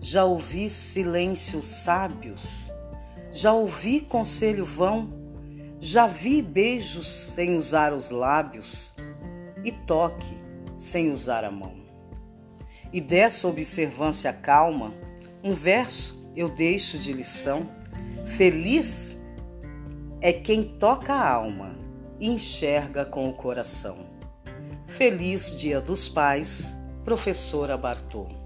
já ouvi silêncios sábios, já ouvi conselho vão, já vi beijos sem usar os lábios e toque sem usar a mão. E dessa observância calma, um verso eu deixo de lição. Feliz é quem toca a alma e enxerga com o coração. Feliz Dia dos Pais, professora Bartô.